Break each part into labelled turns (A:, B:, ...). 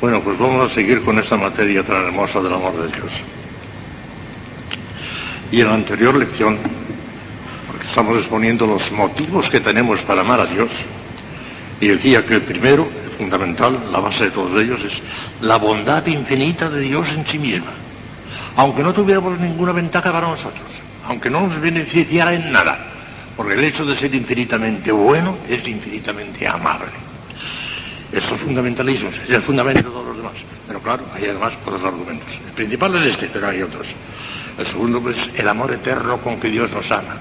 A: Bueno, pues vamos a seguir con esta materia tan hermosa del amor de Dios. Y en la anterior lección, porque estamos exponiendo los motivos que tenemos para amar a Dios, y decía que el primero, el fundamental, la base de todos ellos, es la bondad infinita de Dios en sí misma. Aunque no tuviéramos ninguna ventaja para nosotros, aunque no nos beneficiara en nada, porque el hecho de ser infinitamente bueno es infinitamente amable. Estos fundamentalismos es el fundamento de todos los demás. Pero claro, hay además otros argumentos. El principal es este, pero hay otros. El segundo, pues, el amor eterno con que Dios nos ama.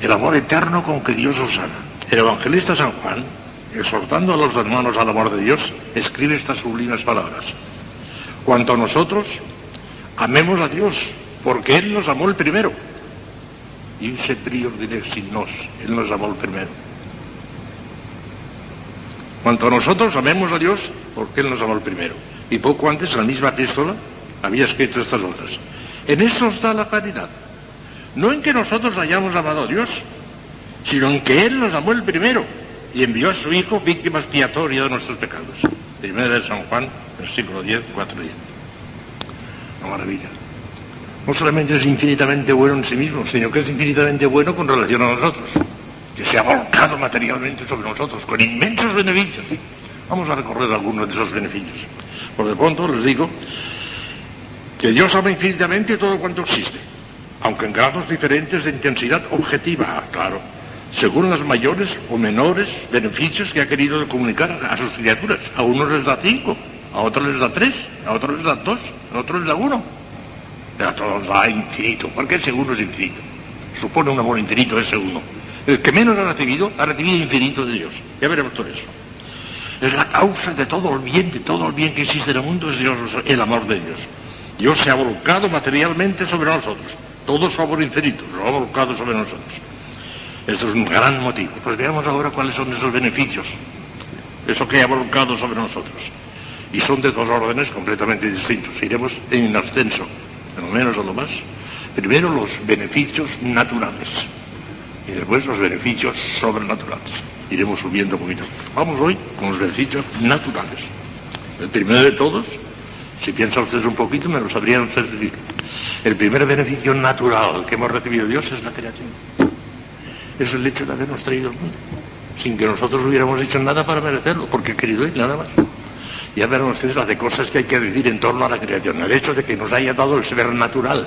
A: El amor eterno con que Dios nos ama. El evangelista San Juan, exhortando a los hermanos al amor de Dios, escribe estas sublimes palabras. Cuanto a nosotros, amemos a Dios, porque Él nos amó el primero. Y ese prior diré sin nos, Él nos amó el primero. Cuanto a nosotros amemos a Dios, porque Él nos amó el primero. Y poco antes, en la misma epístola, había escrito estas otras. En eso está la caridad. No en que nosotros hayamos amado a Dios, sino en que Él nos amó el primero y envió a su Hijo víctima expiatoria de nuestros pecados. Primera de San Juan, versículo 10, 4 10. Una maravilla. No solamente es infinitamente bueno en sí mismo, sino que es infinitamente bueno con relación a nosotros que se ha volcado materialmente sobre nosotros con inmensos beneficios. Vamos a recorrer algunos de esos beneficios. Por de pronto les digo que Dios ama infinitamente todo cuanto existe, aunque en grados diferentes de intensidad objetiva, claro, según los mayores o menores beneficios que ha querido comunicar a sus criaturas. A unos les da cinco, a otros les da tres, a otros les da dos, a otros les da uno. a todos da infinito, porque ese uno es infinito. Supone un amor infinito ese uno. El que menos ha recibido, ha recibido infinito de Dios. Ya veremos todo eso. Es la causa de todo el bien, de todo el bien que existe en el mundo, es Dios, el amor de Dios. Dios se ha volcado materialmente sobre nosotros. Todo su amor infinito lo ha volcado sobre nosotros. Esto es un gran motivo. Pues veamos ahora cuáles son esos beneficios. Eso que ha volcado sobre nosotros. Y son de dos órdenes completamente distintos. Iremos en ascenso, en lo menos o lo más. Primero los beneficios naturales y después los beneficios sobrenaturales. Iremos subiendo un poquito. Vamos hoy con los beneficios naturales. El primero de todos, si piensan ustedes un poquito, me lo sabrían ustedes decir. El primer beneficio natural que hemos recibido Dios es la creación. Es el hecho de habernos traído al mundo, sin que nosotros hubiéramos hecho nada para merecerlo, porque querido Él, nada más. Ya verán ustedes las de cosas que hay que decir en torno a la creación. El hecho de que nos haya dado el ser natural,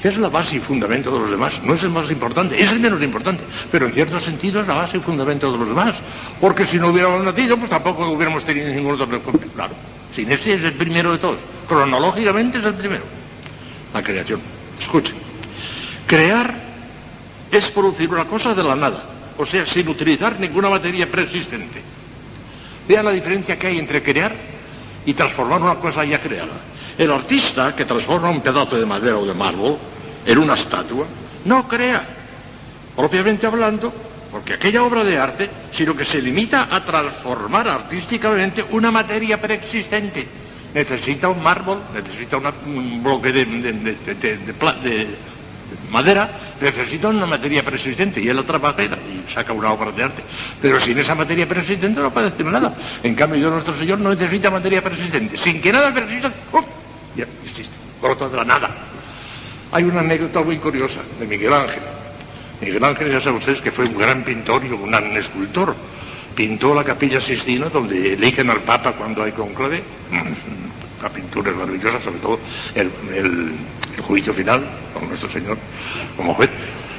A: que es la base y fundamento de los demás. No es el más importante, es el menos importante, pero en cierto sentido es la base y fundamento de los demás. Porque si no hubiéramos nacido, pues tampoco hubiéramos tenido ningún otro Claro, sin ese es el primero de todos. Cronológicamente es el primero. La creación. Escuchen. Crear es producir una cosa de la nada, o sea, sin utilizar ninguna materia preexistente. Vean la diferencia que hay entre crear y transformar una cosa ya creada. El artista que transforma un pedazo de madera o de mármol en una estatua no crea, propiamente hablando, porque aquella obra de arte, sino que se limita a transformar artísticamente una materia preexistente. Necesita un mármol, necesita un bloque de, de, madera, necesita una materia persistente y él la trabaja y saca una obra de arte. Pero sin esa materia persistente no puede hacer nada. En cambio, yo, nuestro Señor, no necesita materia persistente. Sin que nada persista, ¡uf! ya existe, brota de la nada. Hay una anécdota muy curiosa de Miguel Ángel. Miguel Ángel, ya saben ustedes que fue un gran pintor y un gran escultor. Pintó la capilla Sistina, donde eligen al Papa cuando hay conclave la pintura es maravillosa, sobre todo el, juicio final con nuestro Señor como juez.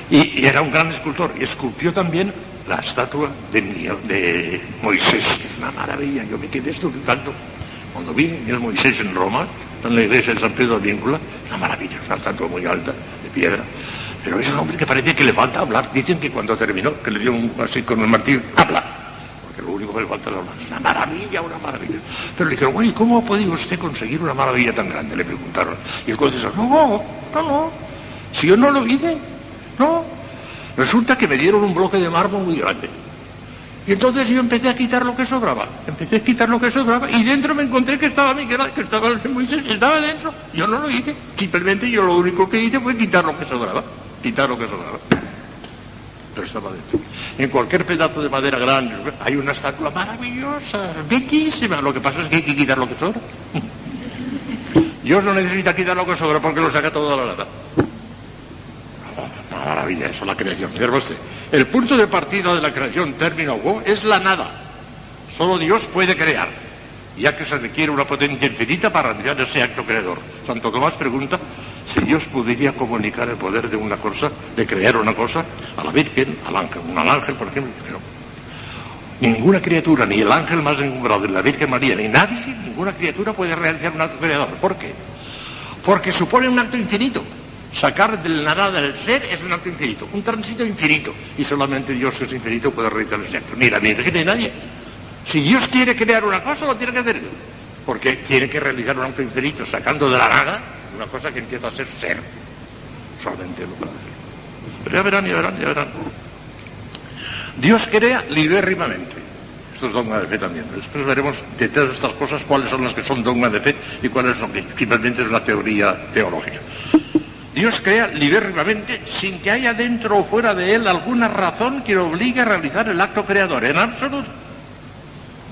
A: Y, era un gran escultor. Y esculpió también la estatua de, Moisés, que es una maravilla. Yo me quedé estupefacto cuando vi el Moisés en Roma, en la iglesia de San Pedro de Víncula, una maravilla, una estatua muy alta, de piedra. Pero es un hombre que parece que le falta hablar. Dicen que cuando terminó, que le dio un así con el martillo, habla lo único que le falta es una maravilla, una maravilla. Pero le dijeron, bueno, ¿y cómo ha podido usted conseguir una maravilla tan grande? Le preguntaron. Y el juez dijo, no, no, no, si yo no lo hice, no. Resulta que me dieron un bloque de mármol muy grande. Y entonces yo empecé a quitar lo que sobraba. Empecé a quitar lo que sobraba y dentro me encontré que estaba Miguel, que estaba Moisés, estaba dentro. Yo no lo hice. Simplemente yo lo único que hice fue quitar lo que sobraba. Quitar lo que sobraba. Estaba dentro. En cualquier pedazo de madera grande hay una estatua maravillosa, bellísima. Lo que pasa es que hay que quitar lo que sobra. Dios no necesita quitar lo que sobra porque lo saca todo de la nada. Maravilla, eso la creación. usted, el punto de partida de la creación, término go, es la nada. Solo Dios puede crear, ya que se requiere una potencia infinita para realizar ese acto creador. Santo Tomás pregunta si Dios podría comunicar el poder de una cosa, de crear una cosa, a la Virgen, al ángel, un ángel, por ejemplo. Pero ninguna criatura, ni el ángel más encumbrado, ni la Virgen María, ni nadie, ninguna criatura puede realizar un acto creador. ¿Por qué? Porque supone un acto infinito. Sacar del nada del ser es un acto infinito, un tránsito infinito. Y solamente Dios, que es infinito, puede realizar ese acto. Ni la Virgen ni nadie. Si Dios quiere crear una cosa, lo tiene que hacer. Porque tiene que realizar un acto infinito, sacando de la nada una cosa que empieza a ser ser. Solamente lo. Pero ya verán, ya verán, ya verán. Dios crea libérrimamente. Esto es dogma de fe también. Después veremos de todas estas cosas cuáles son las que son dogma de fe y cuáles son que simplemente es una teoría teológica. Dios crea libérrimamente sin que haya dentro o fuera de él alguna razón que lo obligue a realizar el acto creador, en absoluto.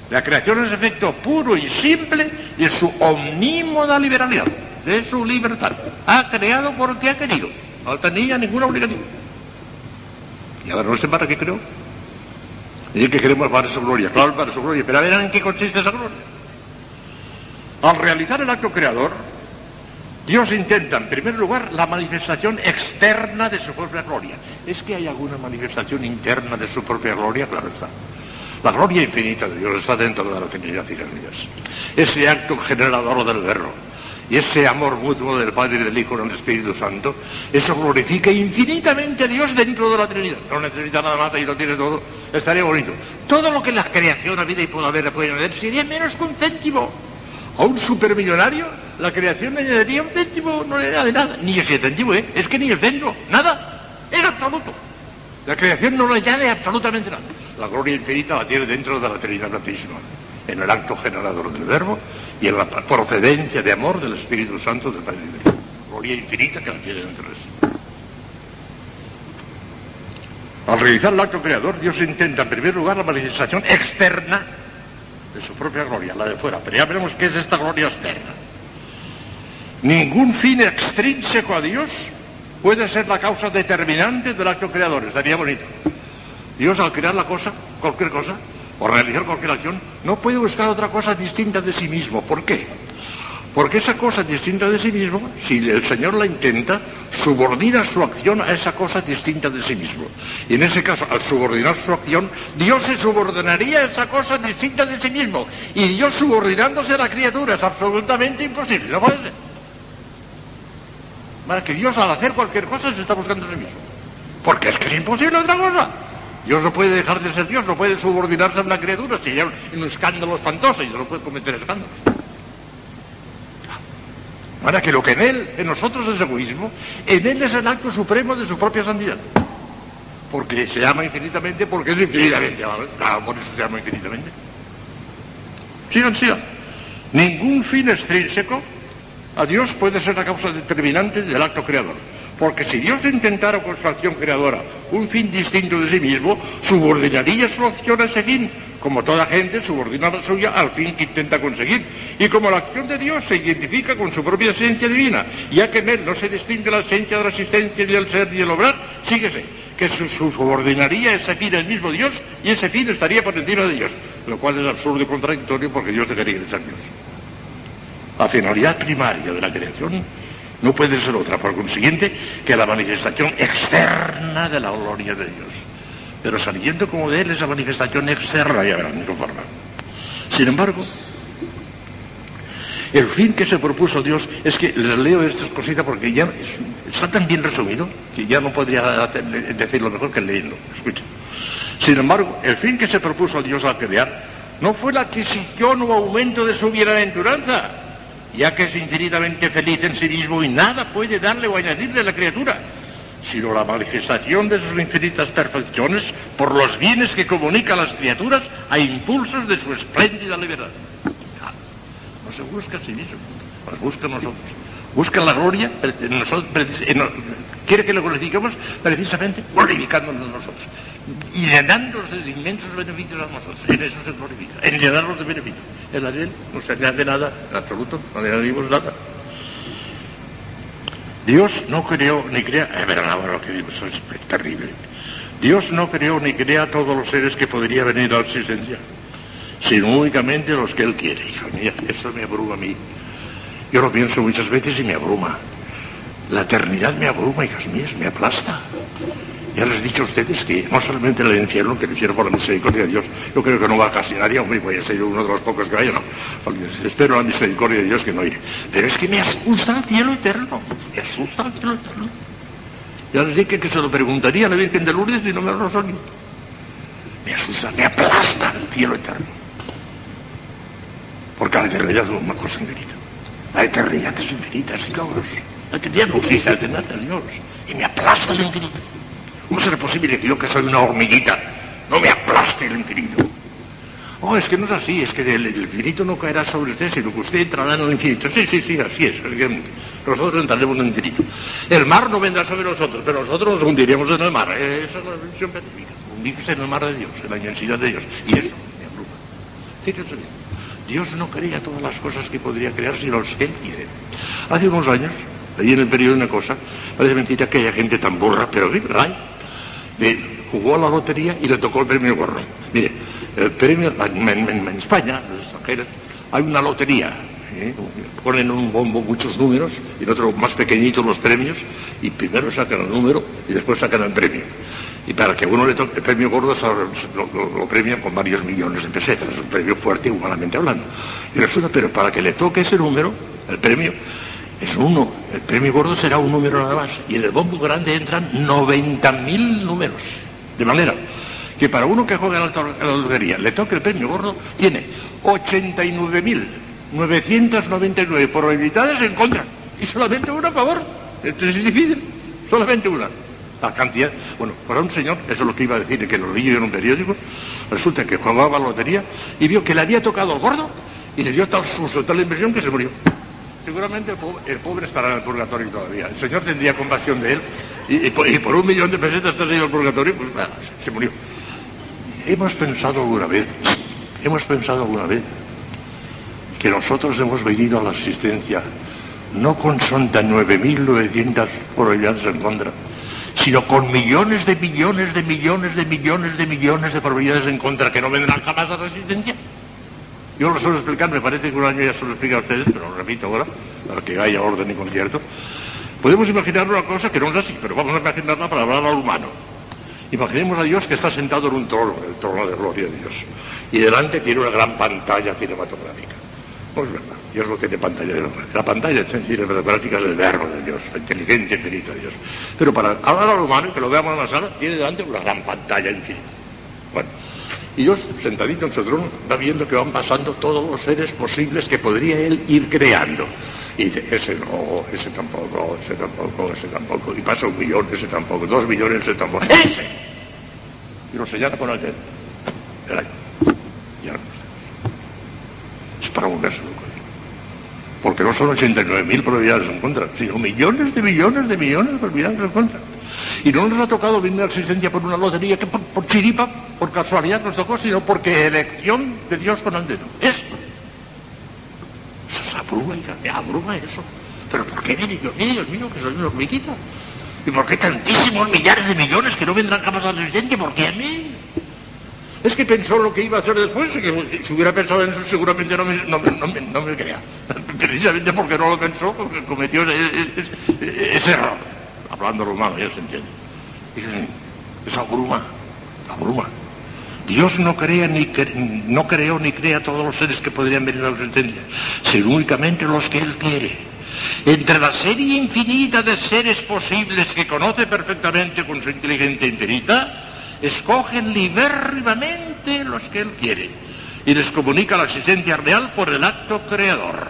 A: La creación es efecto puro y simple de su omnímoda liberalidad, de su libertad. Ha creado porque ha querido. No tenía ninguna obligación. Y ahora no sé para qué creó. Y que queremos para su gloria. Claro, para su gloria. Pero a ver en qué consiste esa gloria. Al realizar el acto creador, Dios intenta, en primer lugar, la manifestación externa de su propia gloria. ¿Es que hay alguna manifestación interna de su propia gloria? Claro está. La gloria infinita de Dios está dentro de la Trinidad y Dios. Ese acto generador del verbo y ese amor mutuo del Padre y del Hijo en el Espíritu Santo, eso glorifica infinitamente a Dios dentro de la Trinidad. No necesita nada más y lo tiene todo. Estaría bonito. Todo lo que la creación, la vida y pueda haber, pueden hacer, sería menos que un céntimo. A un supermillonario, la creación le añadiría un céntimo, no le de nada. Ni ese céntimo, ¿eh? Es que ni el centro, nada. Es absoluto. La creación no le añade absolutamente nada. La gloria infinita la tiene dentro de la Trinidad Santísima, en el acto generador del Verbo y en la procedencia de amor del Espíritu Santo del Padre de Gloria infinita que la tiene dentro de sí. Al realizar el acto creador, Dios intenta en primer lugar la manifestación externa de su propia gloria, la de fuera. Pero ya veremos qué es esta gloria externa. Ningún fin extrínseco a Dios puede ser la causa determinante del acto creador. Estaría bonito. Dios al crear la cosa, cualquier cosa, o realizar cualquier acción, no puede buscar otra cosa distinta de sí mismo. ¿Por qué? Porque esa cosa distinta de sí mismo, si el Señor la intenta, subordina su acción a esa cosa distinta de sí mismo. Y en ese caso, al subordinar su acción, Dios se subordinaría a esa cosa distinta de sí mismo. Y Dios subordinándose a la criatura es absolutamente imposible, ¿no parece? Para que Dios al hacer cualquier cosa se está buscando a sí mismo. Porque es que es imposible otra cosa. Dios no puede dejar de ser Dios, no puede subordinarse a una criatura, sería un escándalo espantoso y no puede cometer escándalos. Para que lo que en Él, en nosotros es egoísmo, en Él es el acto supremo de su propia santidad. Porque se ama infinitamente, porque es infinitamente. Claro, por eso se ama infinitamente. Sigan, sigan. Ningún fin extrínseco a Dios puede ser la causa determinante del acto creador. Porque si Dios intentara con su acción creadora un fin distinto de sí mismo, subordinaría su acción a ese fin, como toda gente subordina la suya al fin que intenta conseguir. Y como la acción de Dios se identifica con su propia esencia divina, ya que en él no se distingue la esencia de la existencia ni del ser ni el obrar, síguese, que su, subordinaría ese fin al mismo Dios y ese fin estaría por encima de Dios, lo cual es absurdo y contradictorio porque Dios debería de ser Dios. La finalidad primaria de la creación no puede ser otra, por consiguiente, que la manifestación externa de la gloria de Dios. Pero saliendo como de Él esa manifestación externa, ya verán, no forma. Sin embargo, el fin que se propuso Dios es que les leo estas cositas porque ya está tan bien resumido que ya no podría decirlo mejor que leyendo. Escucha. Sin embargo, el fin que se propuso Dios al crear no fue la adquisición o aumento de su bienaventuranza, ya que es infinitamente feliz en sí mismo y nada puede darle o añadirle a la criatura, sino la manifestación de sus infinitas perfecciones por los bienes que comunica a las criaturas a impulsos de su espléndida libertad. No se busca a sí mismo, nos busca a nosotros. Busca la gloria, quiere que lo glorifiquemos precisamente glorificándonos nosotros y llenándonos de inmensos beneficios a nosotros. En eso se glorifica, en llenarnos de beneficios. En la de él no se añade nada, en absoluto, no le añadimos nada. Dios no creó ni crea, es verdad lo que digo, es terrible. Dios no creó ni crea todos los seres que podría venir a la existencia, sino únicamente los que Él quiere. Mía, eso me abruma a mí. Yo lo pienso muchas veces y me abruma. La eternidad me abruma, hijas mías, me aplasta. Ya les he dicho a ustedes que no solamente el infierno, que el infierno por la misericordia de Dios, yo creo que no va casi nadie, hombre, voy a ser uno de los pocos que vaya, no. Espero la misericordia de Dios que no iré. Pero es que me asusta el cielo eterno, me asusta el cielo eterno. Ya les dije que se lo preguntaría a la Virgen de Lourdes y no me lo resolvió. Me asusta, me aplasta el cielo eterno. Porque la eternidad es una cosa infinita. La eternidad es infinita, Dios. La eternidad no la eternidad de Dios. Y me aplasta el infinito. ¿Cómo será posible que yo, que soy una hormiguita, no me aplaste el infinito? Oh, es que no es así, es que el, infinito no caerá sobre usted, sino que usted entrará en el infinito. Sí, sí, sí, así es. Nosotros entraremos en el infinito. El mar no vendrá sobre nosotros, pero nosotros nos hundiríamos en el mar. Esa es la visión científica. Hundirse en el mar de Dios, en la inmensidad de Dios. Y eso me abruma. Fíjense bien. Dios no crea todas las cosas que podría crear, sino los que Él quiere. Hace unos años, allí en el periodo de una cosa, parece mentira que haya gente tan burra, pero sí, hay jugó a la lotería y le tocó el premio gordo. Mire, el premio, en, España, en los extranjeros, hay una lotería. ¿eh? Ponen en un bombo muchos números y en otro más pequeñitos los premios y primero sacan el número y después sacan el premio. Y para que uno le toque el premio gordo lo, lo, premian con varios millones de pesetas, es un premio fuerte humanamente hablando. Y resulta, pero para que le toque ese número, el premio, es uno. El premio gordo será un número nada más. Y en el bombo grande entran 90.000 números. De manera que para uno que juega en la lotería le toque el premio gordo, tiene 89.999 probabilidades en contra. Y solamente una a favor. Esto es difícil. Solamente una. La cantidad. Bueno, para un señor, eso es lo que iba a decir, que lo vi en un periódico, resulta que jugaba la lotería y vio que le había tocado el gordo y le dio tal susto, tal impresión que se murió seguramente el pobre, estará en el purgatorio todavía. El Señor tendría compasión de él y, por, un millón de pesetas está en el purgatorio, pues bueno, se murió. Hemos pensado alguna vez, hemos pensado alguna vez que nosotros hemos venido a la existencia no con 69.900 probabilidades en contra, sino con millones de millones de millones de millones de millones de probabilidades en contra que no vendrán jamás a la existencia. Yo lo suelo explicar, me parece que un año ya se lo explica a ustedes, pero lo repito ahora, para que haya orden y concierto. Podemos imaginar una cosa que no es así, pero vamos a imaginarla para hablar al humano. Imaginemos a Dios que está sentado en un trono, el trono de gloria de Dios, y delante tiene una gran pantalla cinematográfica. No es verdad, Dios no tiene pantalla. La pantalla cinematográfica es el verbo de Dios, la inteligencia infinita de Dios. Pero para hablar al humano y que lo veamos en la sala, tiene delante una gran pantalla infinita. Bueno, y Dios, sentadito en su trono, va viendo que van pasando todos los seres posibles que podría él ir creando. Y dice, ese no, ese tampoco, ese tampoco, ese tampoco. Y pasa un millón, ese tampoco, dos millones, ese tampoco. ¡Ese! Y lo señala con el dedo. Ya para volverse. Porque no son 89.000 probabilidades en contra, sino millones de millones de millones de probabilidades en contra. Y no nos ha tocado venir a la existencia por una lotería que por, chiripa, por casualidad nos tocó, sino porque elección de Dios con dedo. Esto. Eso es abruma, eso. Pero ¿por qué Dios mío, Dios mío, que soy una hormiguita? ¿Y por qué tantísimos millares de millones que no vendrán jamás a la existencia? ¿Por qué a mí? Es que pensó lo que iba a hacer después, y que si hubiera pensado en eso seguramente no me, no, no me crea. Precisamente porque no lo pensó, porque cometió ese error hablando humano, ya se entiende. Es abruma, abruma. Dios no, crea ni, no creó ni crea todos los seres que podrían venir a la existencia, sino únicamente los que Él quiere. Entre la serie infinita de seres posibles que conoce perfectamente con su inteligencia infinita, escogen libérrimamente los que Él quiere y les comunica la existencia real por el acto creador.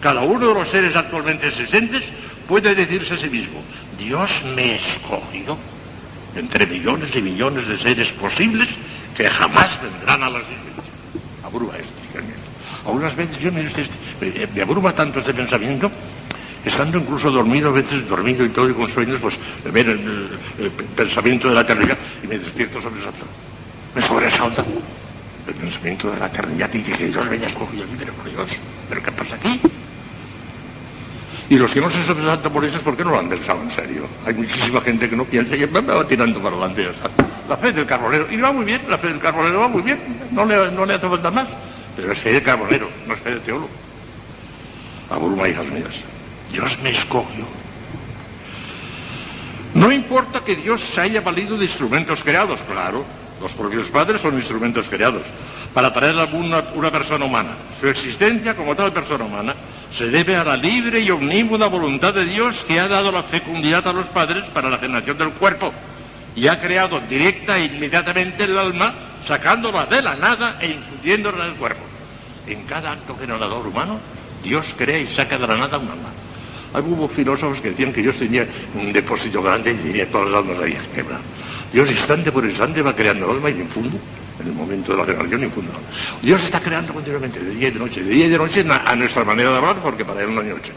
A: Cada uno de los seres actualmente existentes puede decirse a sí mismo, Dios me escogió entre millones y millones de seres posibles que jamás vendrán a la existencia. Abruma pensamiento. Algunas veces yo me, me, abruma tanto este pensamiento estando incluso dormido, a veces dormido y todo y con sueños, pues ver el, pensamiento de la eternidad y me despierto sobresaltado. Me sobresalta el pensamiento de la eternidad y dice, Dios me escogido, pero por Dios, ¿pero qué pasa aquí? Y los que no se sobresaltan por eso es porque no lo han pensado en serio. Hay muchísima gente que no piensa y me va tirando para adelante. La fe del carbonero, y va muy bien, la fe del carbonero va muy bien, no le, no le hace falta más. Pero es fe de carbonero, no es fe de teólogo. Abruma, hijas mías. Dios me escogió. No importa que Dios se haya valido de instrumentos creados, claro. Los propios padres son instrumentos creados para traer a una, una persona humana. Su existencia como tal persona humana se debe a la libre y omnímoda voluntad de Dios que ha dado la fecundidad a los padres para la generación del cuerpo y ha creado directa e inmediatamente el alma, sacándola de la nada e infundiéndola en el cuerpo. En cada acto generador humano, Dios crea y saca de la nada un alma. Hubo filósofos que decían que Dios tenía un depósito grande y tenía todas las almas ahí quebradas. Dios instante por instante va creando alma y infunde en el momento de la generación infunde. Dios está creando continuamente, de día y de noche, de día y de noche a nuestra manera de hablar, porque para él no hay noche.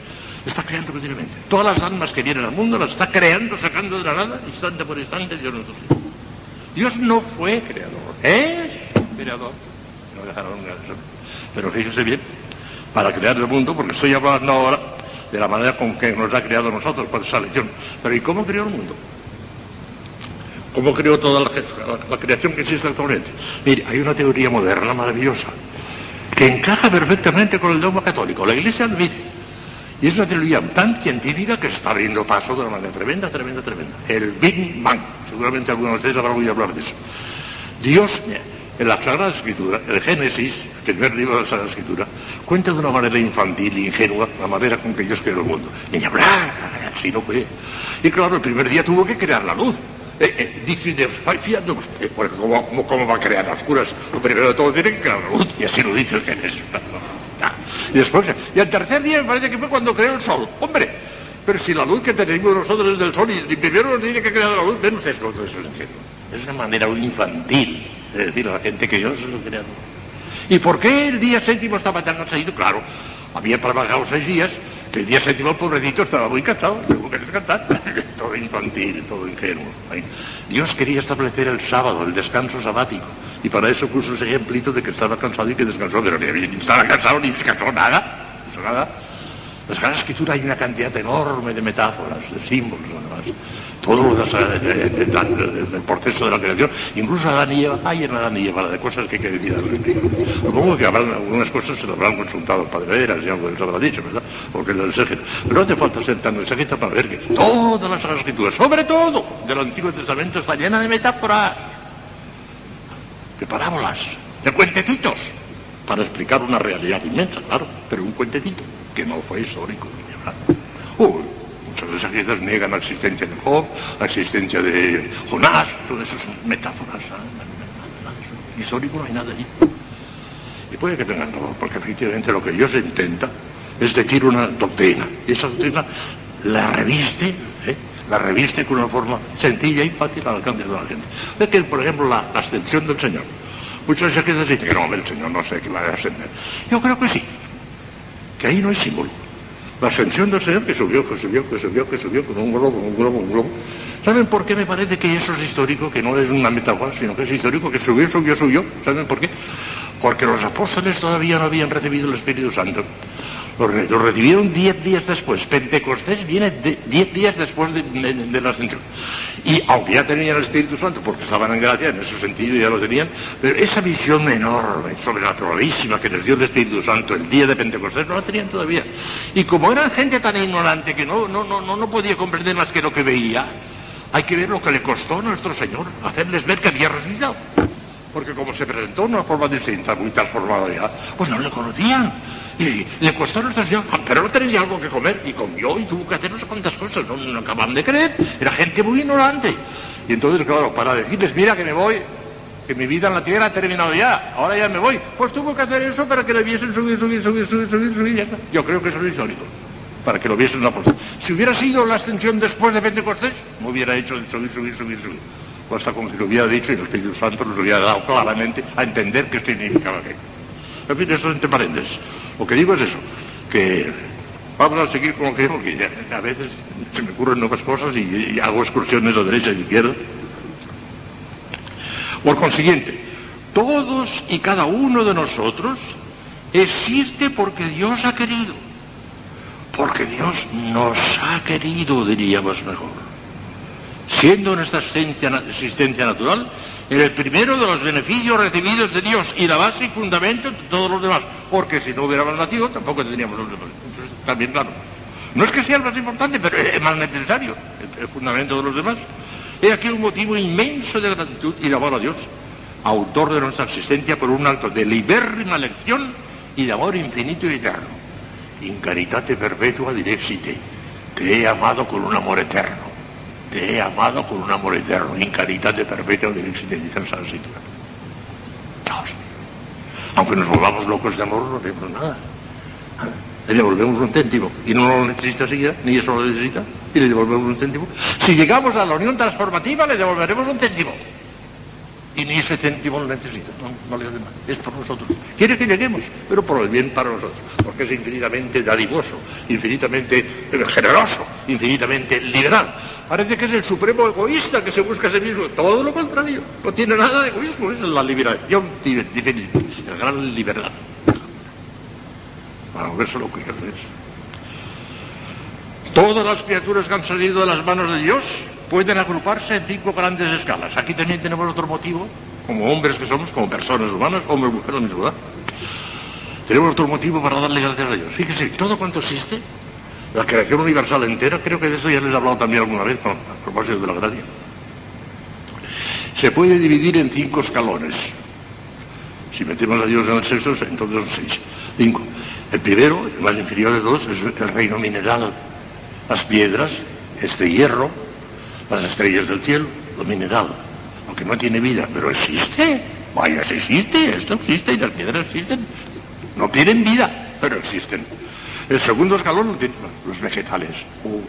A: Está creando continuamente. Todas las almas que vienen al mundo las está creando, sacando de la nada, instante por instante, Dios nos Dios no fue creador, es creador. No dejaron Pero fíjese bien, para crear el mundo, porque estoy hablando ahora de la manera con que nos ha creado nosotros por esa lección. Pero ¿y cómo creó el mundo? ¿Cómo creó toda la, creación que existe actualmente? Mire, hay una teoría moderna maravillosa que encaja perfectamente con el dogma católico. La Iglesia admite. Y es una teoría tan científica que se está abriendo paso de una manera tremenda, tremenda, tremenda. El Big Bang. Seguramente algunos de ustedes habrán oído hablar de eso. Dios, en la Sagrada Escritura, el Génesis, el primer libro de la Sagrada Escritura, cuenta de una manera infantil, ingenua, la manera con que Dios creó el mundo. Niña, bla, así no fue. Y claro, el primer día tuvo que crear la luz. Eh, eh, usted, porque ¿cómo, va a crear las curas? Lo primero de todo tiene que crear la luz, y así lo dice el Génesis. Y después, y al tercer día me parece que fue cuando creó el sol. Hombre, pero si la luz que tenemos nosotros es del sol y, primero nos dice que ha creado la luz, ven ustedes cómo eso es Es una manera infantil de decir a la gente que Dios es el creador. ¿Y por qué el día séptimo estaba tan cansado? Claro, había trabajado seis días, que el día séptimo el pobrecito estaba muy cansado, tuvo que descansar. todo infantil, todo ingenuo. Dios quería establecer el sábado, el descanso sabático, y para eso puso ese ejemplito de que estaba cansado y que descansó, pero ni estaba cansado ni descansó nada, no nada. En la Escritura hay una cantidad enorme de metáforas, de símbolos, además. Todo el proceso de la creación, incluso Adán y Eva, hay en Adán y Eva de cosas que hay que decir al Supongo que habrán, algunas cosas se lo habrán consultado el Padre Veras, ya lo habrá dicho, ¿verdad? Porque el exégeta. Pero no hace falta ser tan exégeta para ver que toda la Sagrada Escritura, sobre todo del Antiguo Testamento, está llena de metáforas, de parábolas, de cuentecitos para explicar una realidad inmensa, claro, pero un cuentecito que no fue histórico. Uy, muchas de esas ideas niegan la existencia de Job, la existencia de Jonás, todas esas metáforas. Histórico no hay nada allí. Y puede que tengan, no, porque efectivamente lo que Dios intenta es decir una doctrina. Y esa doctrina la reviste, ¿eh? la reviste con una forma sencilla y fácil al alcance de la gente. Es que, por ejemplo, la ascensión del Señor. Muchos se dicen que no, el Señor no sé que va a ascender. Yo creo que sí, que ahí no hay símbolo. La ascensión del Señor que subió, que subió, que subió, que subió, con un globo, un globo, un globo. ¿Saben por qué me parece que eso es histórico? Que no es una metáfora, sino que es histórico, que subió, subió, subió. ¿Saben por qué? Porque los apóstoles todavía no habían recibido el Espíritu Santo. Lo, recibieron diez días después. Pentecostés viene diez días después de, la ascensión. Y aunque ya tenían el Espíritu Santo, porque estaban en gracia, en ese sentido ya lo tenían, pero esa visión enorme, sobrenaturalísima que les dio el Espíritu Santo el día de Pentecostés, no la tenían todavía. Y como eran gente tan ignorante que no, no, no, no podía comprender más que lo que veía, hay que ver lo que le costó a nuestro Señor hacerles ver que había resucitado porque como se presentó en una forma distinta, muy transformada ya, pues no le conocían. Y le costó a nuestra señora, pero no tenía algo que comer, y comió y tuvo que hacer no sé cuántas cosas, no, no acaban de creer, era gente muy ignorante. Y entonces, claro, para decirles, mira que me voy, que mi vida en la tierra ha terminado ya, ahora ya me voy, pues tuvo que hacer eso para que le viesen subir, subir, subir, subir, subir, subir, Yo creo que eso es histórico, para que lo viesen cosa. Si hubiera sido la ascensión después de Pentecostés, me hubiera hecho subir, subir, subir, subir cosa como si lo hubiera dicho y el Espíritu Santo nos hubiera dado claramente a entender qué significaba aquello. En fin, eso entre paréntesis. Lo que digo es eso, que Vamos a seguir con lo que porque a veces se me ocurren nuevas cosas y, y hago excursiones a derecha y izquierda. Por consiguiente, todos y cada uno de nosotros existe porque Dios ha querido. Porque Dios nos ha querido, diríamos mejor. Siendo nuestra existencia natural el primero de los beneficios recibidos de Dios y la base y fundamento de todos los demás. Porque si no hubiéramos nacido, tampoco tendríamos los demás. También, claro. No es que sea el más importante, pero es más necesario, el, fundamento de los demás. He aquí un motivo inmenso de gratitud y de amor a Dios, autor de nuestra existencia por un acto de libérrima elección y de amor infinito y eterno. In caritate perpetua direxite, te he amado con un amor eterno te he amado con un amor eterno, in caritate perpetua dice el San Dios Aunque nos volvamos locos de amor, no hacemos nada. Le devolvemos un céntimo y no lo necesita siquiera, ni eso lo necesita, y le devolvemos un céntimo. Si llegamos a la unión transformativa, le devolveremos un céntimo y ni ese céntimo lo necesita, no, le hace mal, es por nosotros. Quiere que lleguemos, pero por el bien para nosotros, porque es infinitamente dadivoso, infinitamente generoso, infinitamente liberal. Parece que es el supremo egoísta que se busca a sí mismo, todo lo contrario, no tiene nada de egoísmo, es la liberación definitiva, la gran libertad. Para eso lo que es. Todas las criaturas que han salido de las manos de Dios pueden agruparse en cinco grandes escalas. Aquí también tenemos otro motivo, como hombres que somos, como personas humanas, hombres, mujeres, ¿verdad? Tenemos otro motivo para darle gracias a Dios. Fíjese, todo cuanto existe, la creación universal entera, creo que de eso ya les he hablado también alguna vez a propósito de la gracia, se puede dividir en cinco escalones. Si metemos a Dios en el sexto, entonces son seis. Cinco. El primero, el más inferior de todos, es el reino mineral. Las piedras, este hierro, las estrellas del cielo, lo mineral, aunque no tiene vida, pero existe. Vaya, existe, esto existe y las piedras existen. No tienen vida, pero existen. El segundo escalón, los vegetales, uh,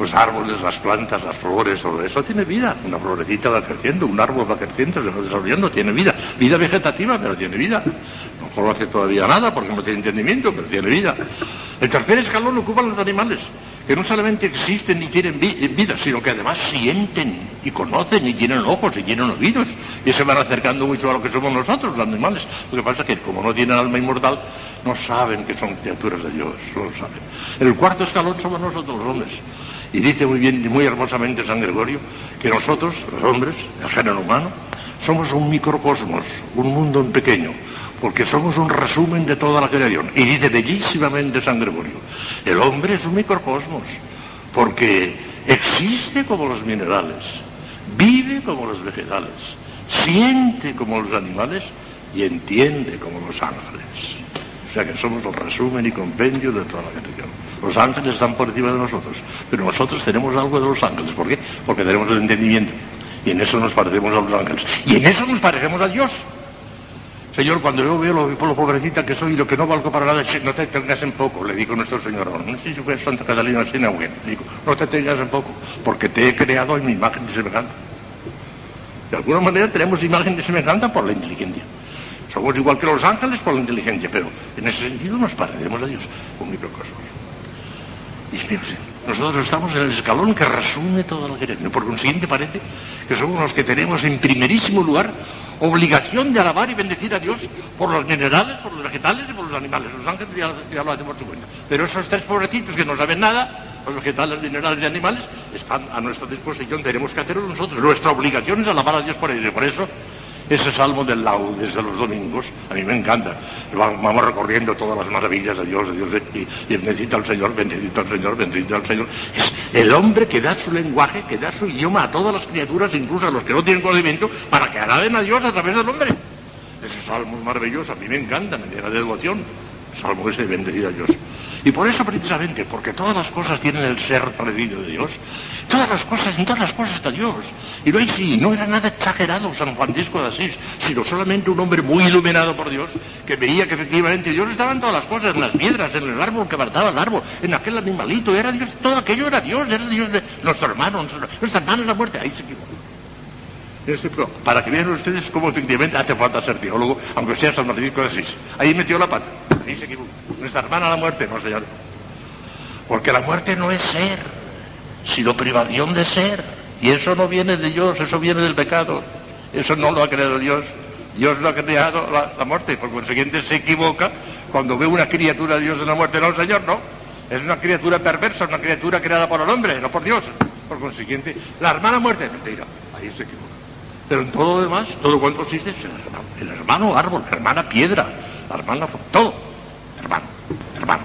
A: los árboles, las plantas, las flores, todo eso tiene vida. Una florecita va creciendo, un árbol va creciendo, se va desarrollando, tiene vida. Vida vegetativa, pero tiene vida. Lo no hace todavía nada porque no tiene entendimiento, pero tiene vida. El tercer escalón ocupan los animales que no solamente existen y tienen vida, sino que además sienten y conocen y tienen ojos y tienen oídos y se van acercando mucho a lo que somos nosotros, los animales. Lo que pasa es que como no tienen alma inmortal, no saben que son criaturas de Dios, no lo saben. El cuarto escalón somos nosotros los hombres. Y dice muy bien y muy hermosamente San Gregorio que nosotros, los hombres, el género humano, somos un microcosmos, un mundo pequeño, porque somos un resumen de toda la creación. Y dice bellísimamente San Gregorio, el hombre es un microcosmos, porque existe como los minerales, vive como los vegetales, siente como los animales y entiende como los ángeles. O sea que somos el resumen y compendio de toda la creación. Los ángeles están por encima de nosotros, pero nosotros tenemos algo de los ángeles. ¿Por qué? Porque tenemos el entendimiento. Y en eso nos parecemos a los ángeles. Y en eso nos parecemos a Dios. Señor, cuando yo veo lo, lo pobrecita que soy y lo que no valgo para nada, no te tengas en poco, le digo nuestro Señor. No sé si fue Santa Catalina Sinagüen. Le digo, no te tengas en poco, porque te he creado en mi imagen de semejanza. De alguna manera tenemos imagen de semejanza por la inteligencia. Somos igual que los ángeles por la inteligencia, pero en ese sentido nos pareceremos a Dios con microcosmos. Y nosotros estamos en el escalón que resume toda la creación. Por consiguiente parece que somos los que tenemos en primerísimo lugar obligación de alabar y bendecir a Dios por los minerales, por los vegetales y por los animales. Los ángeles ya, lo hacen por su cuenta. Pero esos tres pobrecitos que no saben nada, los vegetales, minerales y animales, están a nuestra disposición. Tenemos que hacerlo nosotros. Nuestra obligación es alabar a Dios por ellos. Por eso ese salmo del laudes de los domingos, a mí me encanta. Vamos recorriendo todas las maravillas de Dios, de Dios, y, bendito al Señor, bendito al Señor, bendito al Señor. Es el hombre que da su lenguaje, que da su idioma a todas las criaturas, incluso a los que no tienen conocimiento, para que alaben a Dios a través del hombre. Ese salmo es maravilloso, a mí me encanta, me llena de devoción. Salmo ese, bendecido a Dios. Y por eso precisamente, porque todas las cosas tienen el ser parecido de Dios, todas las cosas, en todas las cosas está Dios. Y no, sí, no era nada exagerado San Francisco de Asís, sino solamente un hombre muy iluminado por Dios, que veía que efectivamente Dios estaba en todas las cosas, en las piedras, en el árbol que apartaba el árbol, en aquel animalito, era Dios, todo aquello era Dios, era Dios de nuestro hermano, nuestra hermana la muerte, ahí se equivocó. Para que vean ustedes cómo efectivamente hace falta ser teólogo, aunque sea San Francisco de. Ahí metió la pata, ahí se equivocó. Nuestra hermana la muerte, no señor. Porque la muerte no es ser, sino privación de ser. Y eso no viene de Dios, eso viene del pecado. Eso no lo ha creado Dios. Dios lo ha creado la, muerte. Por consiguiente se equivoca cuando ve una criatura de Dios en la muerte. No, Señor, no. Es una criatura perversa, una criatura creada por el hombre, no por Dios. Por consiguiente, la hermana muerte, mentira. Ahí se equivoca. Pero en todo lo demás, todo cuanto existe es el hermano. El hermano árbol, hermana piedra, la hermana todo. Hermano, hermano.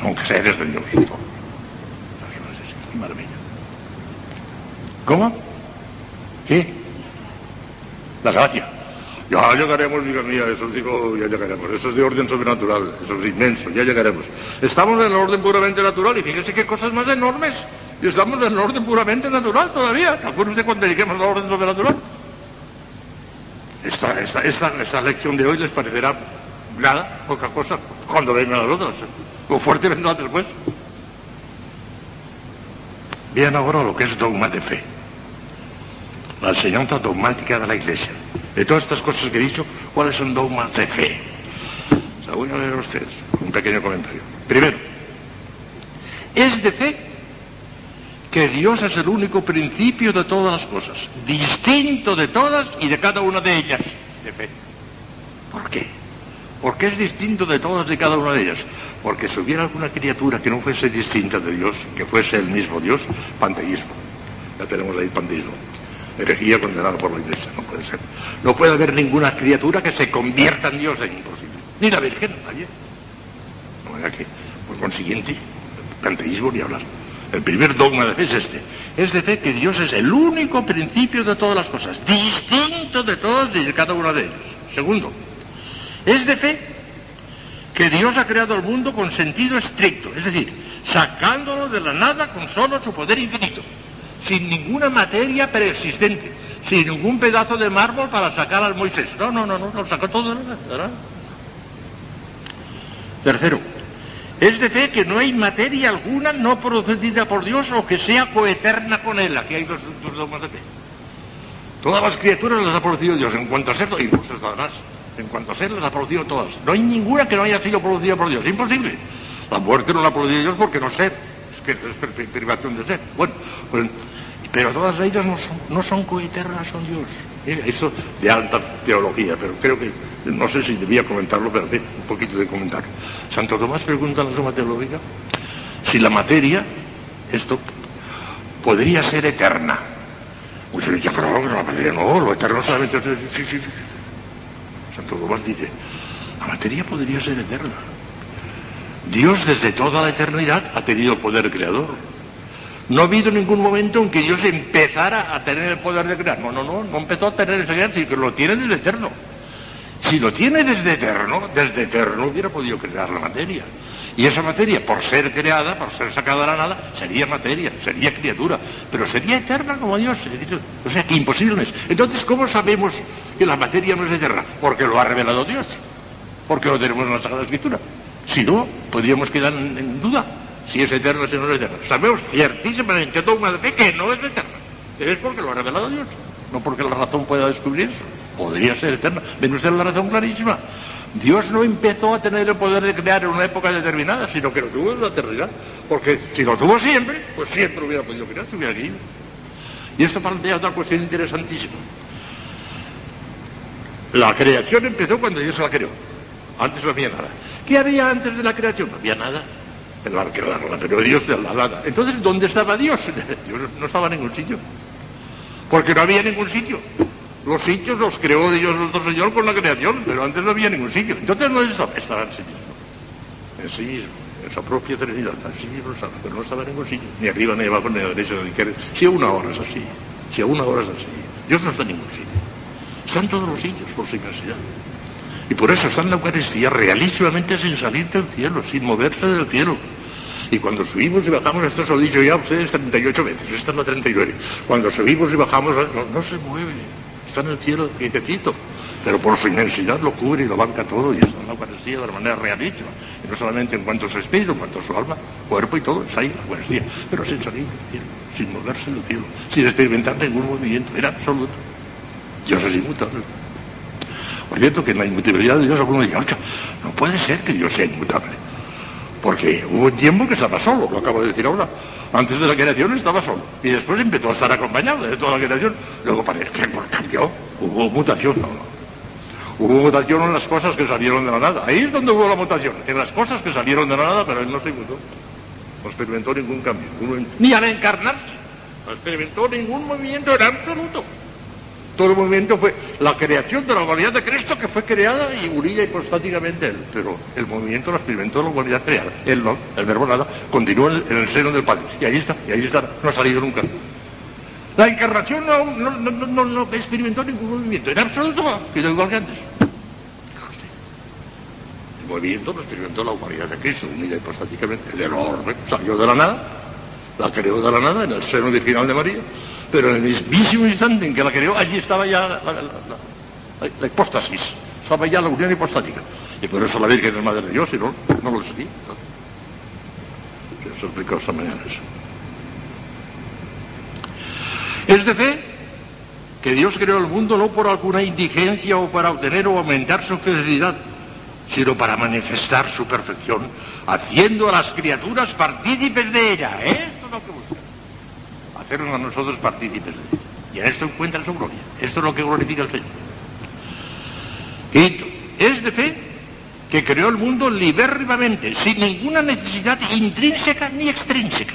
A: Son seres de Dios. ¿Cómo? ¿Qué? La gracia. Ya llegaremos, hija mía, eso digo, ya llegaremos. Eso es de orden sobrenatural, eso es inmenso, ya llegaremos. Estamos en el orden puramente natural y fíjense qué cosas más enormes. Y estamos en el orden puramente natural todavía. ¿Te acuerdas de cuando lleguemos al orden sobrenatural? Esta, esta, esta, esta lección de hoy les parecerá nada, poca cosa, cuando vengan las otras. Lo fuerte vendrá después. Bien ahora lo que es dogma de fe. La enseñanza dogmática de la Iglesia. De todas estas cosas que he dicho, ¿cuáles son dogmas de fe? Se voy a leer a ustedes un pequeño comentario. Primero, es de fe que Dios es el único principio de todas las cosas, distinto de todas y de cada una de ellas. De fe. ¿Por qué? Porque es distinto de todas y cada una de ellas. Porque si hubiera alguna criatura que no fuese distinta de Dios, que fuese el mismo Dios, panteísmo. Ya tenemos ahí panteísmo herejía condenada por la Iglesia, no puede ser. No puede haber ninguna criatura que se convierta en Dios, es imposible. Ni la Virgen, nadie. No que, por consiguiente, panteísmo ni hablar. El primer dogma de fe es este. Es de fe que Dios es el único principio de todas las cosas, distinto de todos y de cada uno de ellos. Segundo, es de fe que Dios ha creado el mundo con sentido estricto, es decir, sacándolo de la nada con solo su poder infinito sin ninguna materia preexistente, sin ningún pedazo de mármol para sacar al Moisés. No, no, no, no, lo sacó todo de la Tercero, es de fe que no hay materia alguna no procedida por Dios o que sea coeterna con Él. Aquí hay dos, dos dogmas de fe. Todas las criaturas las ha producido Dios en cuanto a ser, y muchas más. En cuanto a ser, las ha producido todas. No hay ninguna que no haya sido producida por Dios. Es imposible. La muerte no la ha producido Dios porque no ser. Es que privación de ser. Bueno, pues pero todas ellas no son, no son coeternas, son Dios. eso de alta teología, pero creo que, no sé si debía comentarlo, pero un poquito de comentario. Santo Tomás pregunta en la suma teológica si la materia, esto, podría ser eterna. Muchos dicen, no, la materia no, lo eterno solamente... Sí, sí. Santo Tomás dice, la materia podría ser eterna. Dios desde toda la eternidad ha tenido poder creador. No ha habido ningún momento en que Dios empezara a tener el poder de crear. No, no, no, no empezó a tener ese poder, sino que lo tiene desde eterno. Si lo tiene desde eterno, desde eterno hubiera podido crear la materia. Y esa materia, por ser creada, por ser sacada de la nada, sería materia, sería criatura, pero sería eterna como Dios. O sea, que imposible es. Entonces, ¿cómo sabemos que la materia no es eterna? Porque lo ha revelado Dios. Porque lo tenemos en la Sagrada Escritura. Si no, podríamos quedar en duda si es eterno o si no es eterno. Sabemos ciertísimamente dogma de fe que no es eterno. Es porque lo ha revelado Dios, no porque la razón pueda descubrir eso. Podría ser eterna. ¿Ven ustedes la razón clarísima? Dios no empezó a tener el poder de crear en una época determinada, sino que lo tuvo en la eternidad. Porque si lo tuvo siempre, pues siempre hubiera podido crear, se hubiera ido. Y esto plantea otra cuestión interesantísima. La creación empezó cuando Dios la creó. Antes no había nada. ¿Qué había antes de la creación? No había nada el arquero pero Dios la lada. Entonces, ¿dónde estaba Dios? Dios no estaba en ningún sitio. Porque no había ningún sitio. Los sitios los creó Dios nuestro Señor con la creación, pero antes no había ningún sitio. Entonces no estaba, estaba en sí mismo. En sí mismo, en su propia eternidad. En sí mismo estaba, pero no estaba en ningún sitio. Ni arriba, ni abajo, ni a la derecha, ni a la izquierda. Si a una hora es así. Si a una hora es así. Dios no está en ningún sitio. Están todos los sitios por su inmensidad. Y por eso está en la Eucaristía realísimamente sin salir del cielo, sin moverse del cielo. Y cuando subimos y bajamos, esto se lo he dicho ya a ustedes 38 veces, esta es la 39. Cuando subimos y bajamos, no, se mueve, está en el cielo quietecito. Pero por su inmensidad lo cubre y lo banca todo y está en la Eucaristía de la manera realísima. Y no solamente en cuanto a su espíritu, en cuanto a su alma, cuerpo y todo, está ahí la Eucaristía. Pero sin salir del cielo, sin moverse del cielo, sin experimentar ningún movimiento, era absoluto. Dios es inmutable. Por cierto, que en la inmutabilidad de Dios alguno dice, no puede ser que Dios sea inmutable. Porque hubo un tiempo que estaba solo, lo acabo de decir ahora. Antes de la creación estaba solo. Y después empezó a estar acompañado de toda la creación. Luego parece que cambió. Hubo mutación. No. Hubo mutación en las cosas que salieron de la nada. Ahí es donde hubo la mutación. En las cosas que salieron de la nada, pero él no se mutó. No experimentó ningún cambio. Ni al encarnarse. No experimentó ningún movimiento en absoluto. Todo el movimiento fue la creación de la humanidad de Cristo que fue creada y unida hipostáticamente él. Pero el movimiento lo experimentó la humanidad creada. Él no, el verbo nada, continuó en el, seno del Padre. Y ahí está, y ahí está, no ha salido nunca. La encarnación no, no, no, no, experimentó ningún movimiento, en absoluto, quedó igual que antes. El movimiento lo experimentó la humanidad de Cristo, unida hipostáticamente. El enorme salió de la nada, la creó de la nada en el seno virginal de María pero en el mismísimo instante en que la creó, allí estaba ya la, la, hipóstasis, estaba ya la unión hipostática. Y por eso la Virgen es Madre de Dios, y no, no lo sabía. Se explicó esta mañana eso. Es de fe que Dios creó el mundo no por alguna indigencia o para obtener o aumentar su felicidad, sino para manifestar su perfección, haciendo a las criaturas partícipes de ella. Esto es lo que busca hacernos a nosotros partícipes de Él. Y en esto encuentra su gloria. Esto es lo que glorifica al Señor. Quinto, es de fe que creó el mundo libérrimamente, sin ninguna necesidad intrínseca ni extrínseca.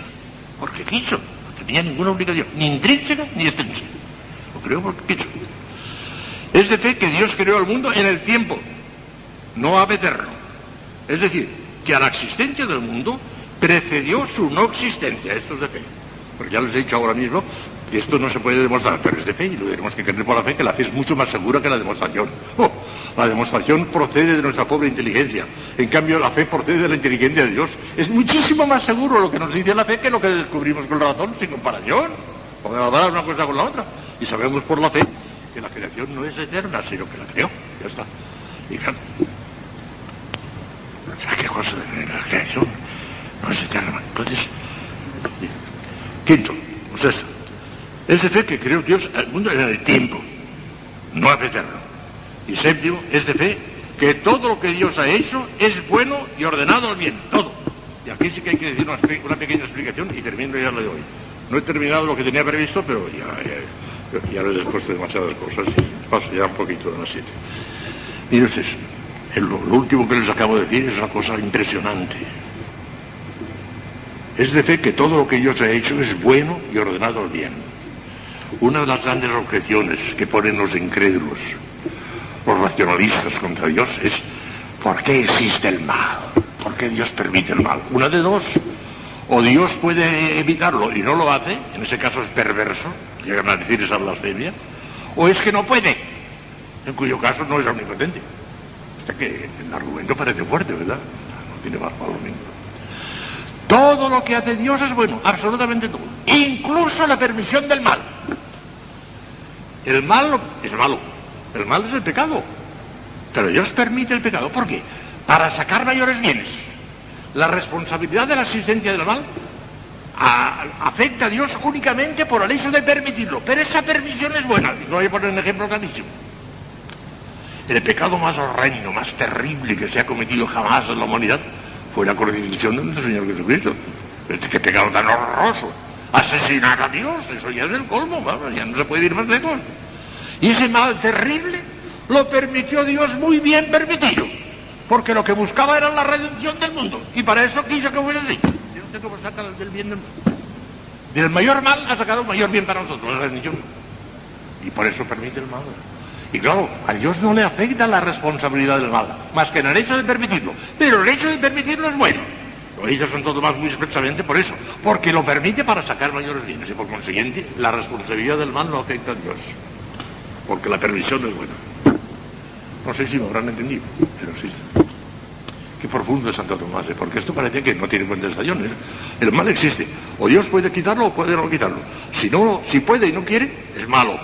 A: Porque quiso, no tenía ninguna obligación, ni intrínseca ni extrínseca. Lo creó porque quiso. Es de fe que Dios creó el mundo en el tiempo, no a eterno. Es decir, que a la existencia del mundo precedió su no existencia. Esto es de fe. Porque ya les he dicho ahora mismo que esto no se puede demostrar, pero es de fe y lo tenemos que creer por la fe, que la fe es mucho más segura que la demostración. Oh, la demostración procede de nuestra pobre inteligencia. En cambio, la fe procede de la inteligencia de Dios. Es muchísimo más seguro lo que nos dice la fe que lo que descubrimos con la razón, sin comparación. Podemos hablar una cosa con la otra. Y sabemos por la fe que la creación no es eterna, sino que la creó. Ya está. Y claro, ¿qué cosa de la creación? No es eterna. Entonces, Quinto, pues esto. Es de fe que creó Dios el mundo en el tiempo, no hace eterno. Y séptimo, es de fe que todo lo que Dios ha hecho es bueno y ordenado al bien, todo. Y aquí sí que hay que decir una, pequeña explicación y termino ya lo de hoy. No he terminado lo que tenía previsto, pero ya, ya, lo he demasiadas cosas paso ya un poquito de las siete. Mire usted, lo último que les acabo de decir es una cosa impresionante. Es de fe que todo lo que Dios ha hecho es bueno y ordenado bien. Una de las grandes objeciones que ponen los incrédulos, los racionalistas contra Dios, es ¿por qué existe el mal? ¿Por qué Dios permite el mal? Una de dos. O Dios puede evitarlo y no lo hace, en ese caso es perverso, llegan a decir esa blasfemia, o es que no puede, en cuyo caso no es omnipotente. Hasta que el argumento parece fuerte, ¿verdad? No tiene más valor. Todo lo que hace Dios es bueno, absolutamente todo. Incluso la permisión del mal. El mal es malo. El mal es el pecado. Pero Dios permite el pecado. ¿Por qué? Para sacar mayores bienes. La responsabilidad de la existencia del mal afecta a Dios únicamente por el hecho de permitirlo. Pero esa permisión es buena. No voy a poner un ejemplo clarísimo. El pecado más horrendo, más terrible que se ha cometido jamás en la humanidad fue la crucifixión de nuestro Señor Jesucristo. Que pecado tan horroroso. Asesinar a Dios, eso ya es el colmo, ya no se puede ir más lejos. Y ese mal terrible lo permitió Dios muy bien permitido, porque lo que buscaba era la redención del mundo, y para eso quiso que fuera así. No sé cómo saca del bien del mundo. Del mayor mal ha sacado un mayor bien para nosotros, la redención. Y por eso permite el mal. Y claro, a Dios no le afecta la responsabilidad del mal, más que en el hecho de permitirlo. Pero el hecho de permitirlo es bueno. Lo dice Santo Tomás muy expresamente por eso, porque lo permite para sacar mayores bienes y por consiguiente la responsabilidad del mal no afecta a Dios, porque la permisión es buena. No sé si me habrán entendido, pero sí. Qué profundo es Santo Tomás, ¿eh? porque esto parece que no tiene contestaciones. El mal existe. O Dios puede quitarlo o puede no quitarlo. Si no, si puede y no quiere, es malo.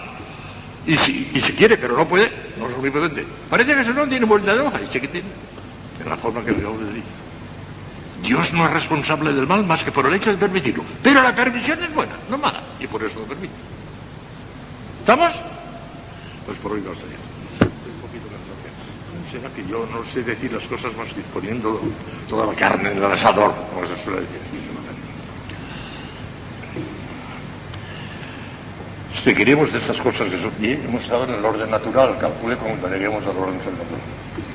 A: Y si, y si quiere, pero no puede, no es omnipotente. Parece que eso no tiene vuelta de hoja, y sé que tiene. De la forma que le acabo de decir. Dios no es responsable del mal más que por el hecho de permitirlo. Pero la permisión es buena, no mala, y por eso lo permite. ¿Estamos? Pues por hoy no ya. Un poquito más Será que yo no sé decir las cosas más que poniendo toda la carne en el asador, como se suele decir. Si queremos de estas cosas que hemos estado en el orden natural, calcule como lleguemos al orden natural.